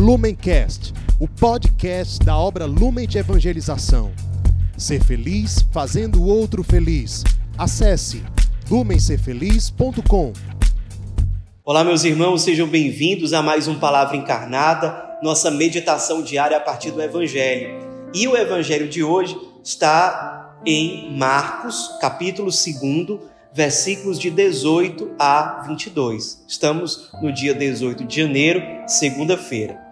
Lumencast, o podcast da obra Lumen de Evangelização. Ser feliz fazendo o outro feliz. Acesse lumencerfeliz.com. Olá, meus irmãos, sejam bem-vindos a mais um Palavra Encarnada, nossa meditação diária a partir do Evangelho. E o Evangelho de hoje está em Marcos, capítulo 2, versículos de 18 a 22. Estamos no dia 18 de janeiro, segunda-feira.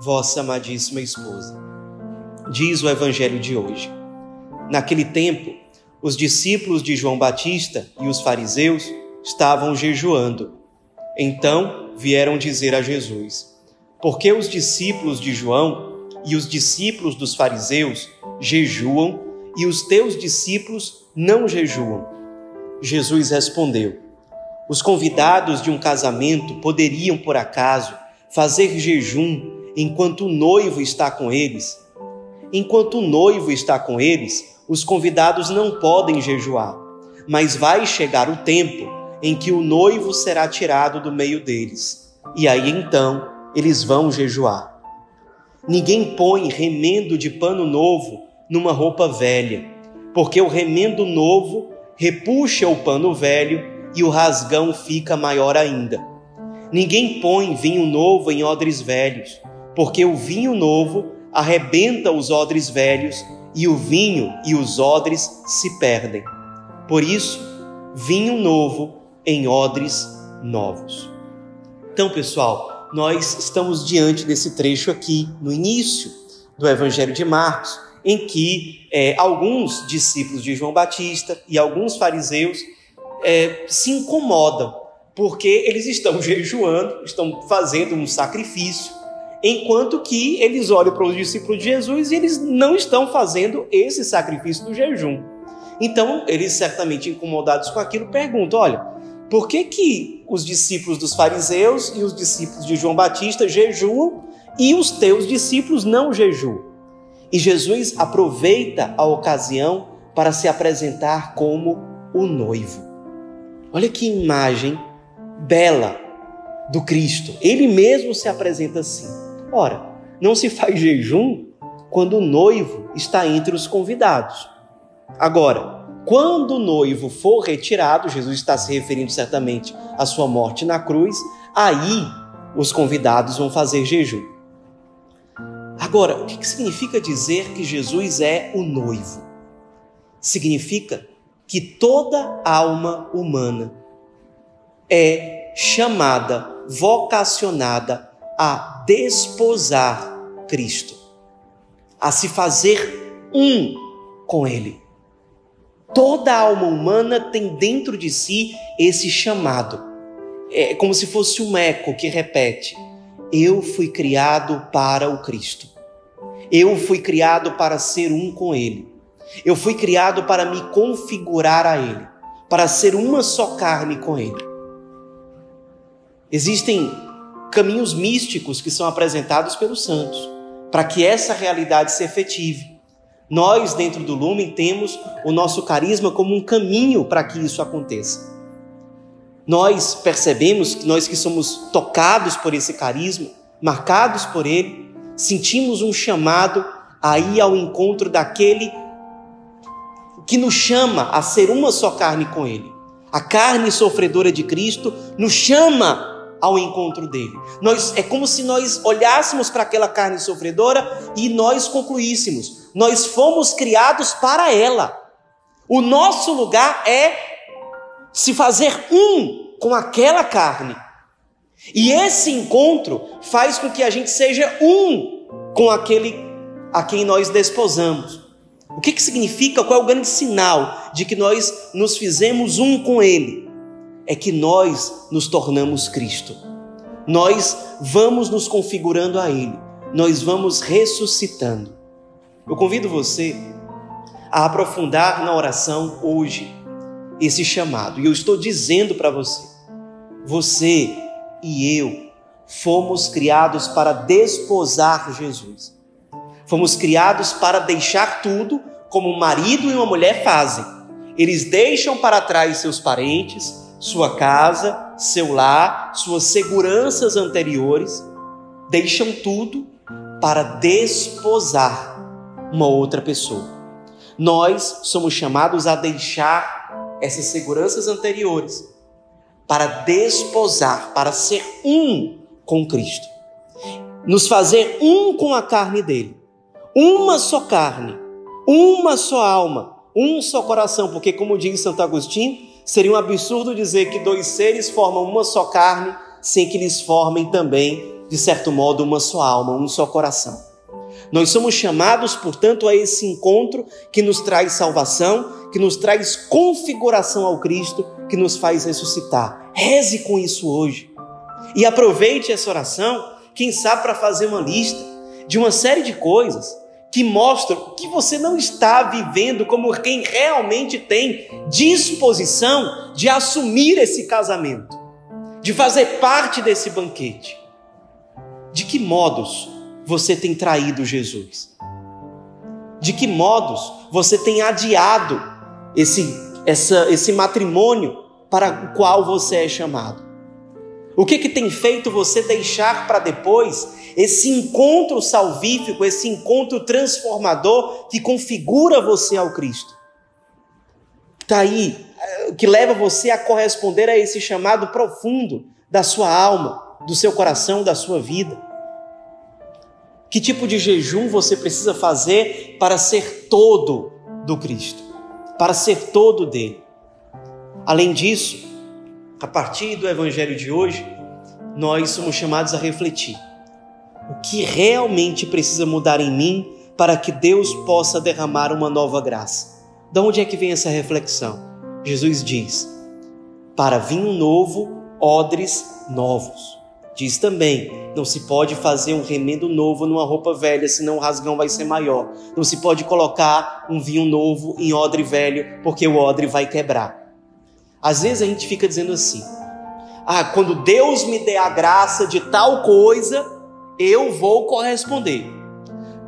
vossa amadíssima esposa. Diz o Evangelho de hoje. Naquele tempo, os discípulos de João Batista e os fariseus estavam jejuando. Então vieram dizer a Jesus: Por que os discípulos de João e os discípulos dos fariseus jejuam e os teus discípulos não jejuam? Jesus respondeu: Os convidados de um casamento poderiam, por acaso, fazer jejum enquanto o noivo está com eles? Enquanto o noivo está com eles, os convidados não podem jejuar, mas vai chegar o tempo em que o noivo será tirado do meio deles, e aí então eles vão jejuar. Ninguém põe remendo de pano novo numa roupa velha, porque o remendo novo repuxa o pano velho e o rasgão fica maior ainda. Ninguém põe vinho novo em odres velhos, porque o vinho novo arrebenta os odres velhos e o vinho e os odres se perdem. Por isso, vinho novo em odres novos. Então, pessoal, nós estamos diante desse trecho aqui no início do Evangelho de Marcos, em que é, alguns discípulos de João Batista e alguns fariseus é, se incomodam, porque eles estão jejuando, estão fazendo um sacrifício, enquanto que eles olham para os discípulos de Jesus e eles não estão fazendo esse sacrifício do jejum. Então, eles certamente incomodados com aquilo perguntam: olha, por que, que os discípulos dos fariseus e os discípulos de João Batista jejuam e os teus discípulos não jejuam? E Jesus aproveita a ocasião para se apresentar como o noivo. Olha que imagem bela do Cristo. Ele mesmo se apresenta assim. Ora, não se faz jejum quando o noivo está entre os convidados. Agora, quando o noivo for retirado, Jesus está se referindo certamente à sua morte na cruz, aí os convidados vão fazer jejum. Agora, o que significa dizer que Jesus é o noivo? Significa que toda alma humana é chamada, vocacionada a desposar Cristo, a se fazer um com Ele. Toda alma humana tem dentro de si esse chamado. É como se fosse um eco que repete: eu fui criado para o Cristo. Eu fui criado para ser um com Ele. Eu fui criado para me configurar a Ele, para ser uma só carne com Ele. Existem caminhos místicos que são apresentados pelos santos para que essa realidade se efetive. Nós, dentro do Lumen, temos o nosso carisma como um caminho para que isso aconteça nós percebemos que nós que somos tocados por esse carisma, marcados por ele, sentimos um chamado a ir ao encontro daquele que nos chama a ser uma só carne com ele. A carne sofredora de Cristo nos chama ao encontro dele. Nós é como se nós olhássemos para aquela carne sofredora e nós concluíssemos: nós fomos criados para ela. O nosso lugar é se fazer um com aquela carne. E esse encontro faz com que a gente seja um com aquele a quem nós desposamos. O que, que significa? Qual é o grande sinal de que nós nos fizemos um com Ele? É que nós nos tornamos Cristo. Nós vamos nos configurando a Ele. nós vamos ressuscitando. Eu convido você a aprofundar na oração hoje esse chamado. E eu estou dizendo para você: você e eu fomos criados para desposar Jesus. Fomos criados para deixar tudo como um marido e uma mulher fazem. Eles deixam para trás seus parentes, sua casa, seu lar, suas seguranças anteriores, deixam tudo para desposar uma outra pessoa. Nós somos chamados a deixar essas seguranças anteriores para desposar, para ser um com Cristo. Nos fazer um com a carne dele. Uma só carne, uma só alma, um só coração, porque como diz Santo Agostinho, seria um absurdo dizer que dois seres formam uma só carne sem que lhes formem também, de certo modo, uma só alma, um só coração. Nós somos chamados, portanto, a esse encontro que nos traz salvação, que nos traz configuração ao Cristo, que nos faz ressuscitar. Reze com isso hoje. E aproveite essa oração, quem sabe, para fazer uma lista de uma série de coisas que mostram que você não está vivendo como quem realmente tem disposição de assumir esse casamento, de fazer parte desse banquete. De que modos você tem traído Jesus? De que modos você tem adiado esse, essa, esse matrimônio para o qual você é chamado? O que, que tem feito você deixar para depois esse encontro salvífico, esse encontro transformador que configura você ao Cristo? Está aí, eh, que leva você a corresponder a esse chamado profundo da sua alma, do seu coração, da sua vida. Que tipo de jejum você precisa fazer para ser todo do Cristo, para ser todo dele? Além disso, a partir do evangelho de hoje, nós somos chamados a refletir o que realmente precisa mudar em mim para que Deus possa derramar uma nova graça. De onde é que vem essa reflexão? Jesus diz: para vinho novo, odres novos. Diz também: não se pode fazer um remendo novo numa roupa velha, senão o rasgão vai ser maior. Não se pode colocar um vinho novo em odre velho, porque o odre vai quebrar. Às vezes a gente fica dizendo assim: ah, quando Deus me der a graça de tal coisa, eu vou corresponder.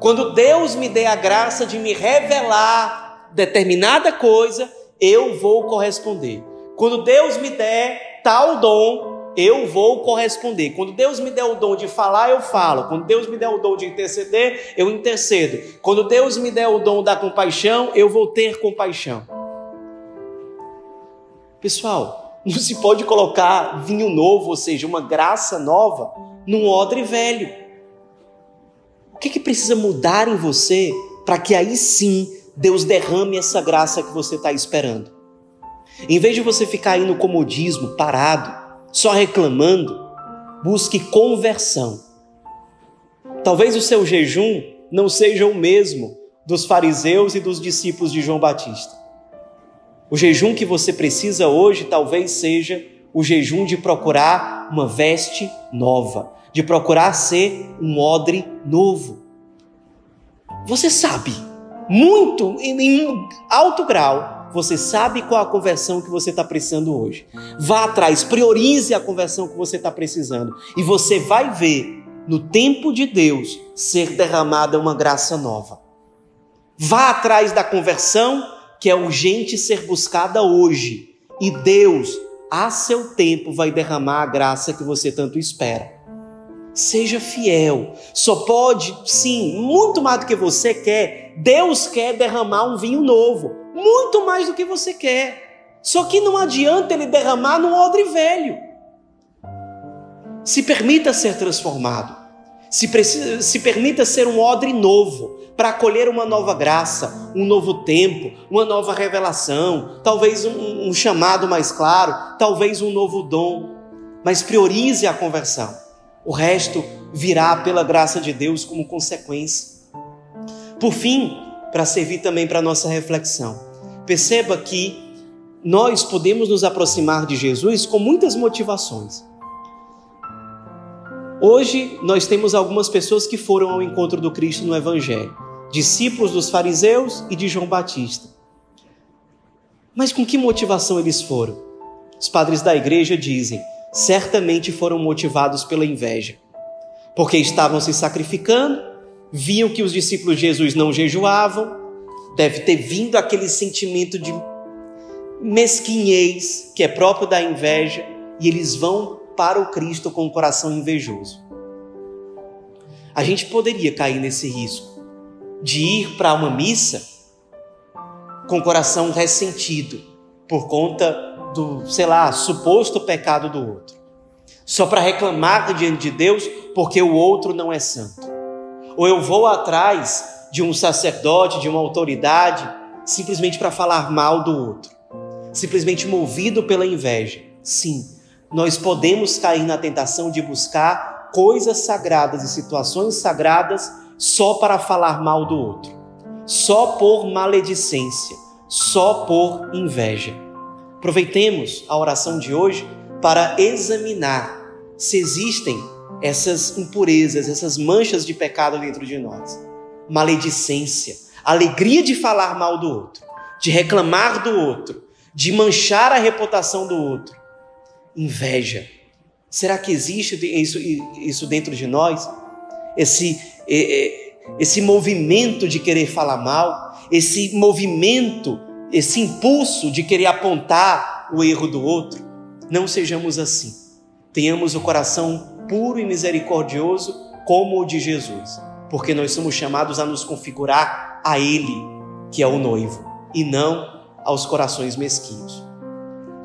Quando Deus me der a graça de me revelar determinada coisa, eu vou corresponder. Quando Deus me der tal dom, eu vou corresponder. Quando Deus me der o dom de falar, eu falo. Quando Deus me der o dom de interceder, eu intercedo. Quando Deus me der o dom da compaixão, eu vou ter compaixão. Pessoal, não se pode colocar vinho novo, ou seja, uma graça nova, num odre velho. O que, que precisa mudar em você para que aí sim Deus derrame essa graça que você está esperando? Em vez de você ficar aí no comodismo, parado, só reclamando, busque conversão. Talvez o seu jejum não seja o mesmo dos fariseus e dos discípulos de João Batista. O jejum que você precisa hoje talvez seja o jejum de procurar uma veste nova, de procurar ser um odre novo. Você sabe, muito, em alto grau, você sabe qual a conversão que você está precisando hoje. Vá atrás, priorize a conversão que você está precisando. E você vai ver, no tempo de Deus, ser derramada uma graça nova. Vá atrás da conversão que é urgente ser buscada hoje. E Deus, a seu tempo, vai derramar a graça que você tanto espera. Seja fiel. Só pode, sim, muito mais do que você quer. Deus quer derramar um vinho novo, muito mais do que você quer. Só que não adianta ele derramar num odre velho. Se permita ser transformado. Se, precisa, se permita ser um odre novo, para acolher uma nova graça, um novo tempo, uma nova revelação, talvez um, um chamado mais claro, talvez um novo dom. Mas priorize a conversão. O resto virá pela graça de Deus como consequência. Por fim, para servir também para nossa reflexão, perceba que nós podemos nos aproximar de Jesus com muitas motivações. Hoje nós temos algumas pessoas que foram ao encontro do Cristo no Evangelho, discípulos dos fariseus e de João Batista. Mas com que motivação eles foram? Os padres da igreja dizem: certamente foram motivados pela inveja, porque estavam se sacrificando, viam que os discípulos de Jesus não jejuavam, deve ter vindo aquele sentimento de mesquinhez que é próprio da inveja, e eles vão para o Cristo com o coração invejoso. A gente poderia cair nesse risco de ir para uma missa com o coração ressentido por conta do, sei lá, suposto pecado do outro. Só para reclamar diante de Deus porque o outro não é santo. Ou eu vou atrás de um sacerdote, de uma autoridade, simplesmente para falar mal do outro. Simplesmente movido pela inveja. Sim, nós podemos cair na tentação de buscar coisas sagradas e situações sagradas só para falar mal do outro, só por maledicência, só por inveja. Aproveitemos a oração de hoje para examinar se existem essas impurezas, essas manchas de pecado dentro de nós. Maledicência, alegria de falar mal do outro, de reclamar do outro, de manchar a reputação do outro. Inveja. Será que existe isso, isso dentro de nós? Esse, esse movimento de querer falar mal, esse movimento esse impulso de querer apontar o erro do outro. Não sejamos assim. Tenhamos o coração puro e misericordioso como o de Jesus, porque nós somos chamados a nos configurar a Ele, que é o noivo, e não aos corações mesquinhos.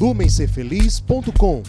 lumencerfeliz.com.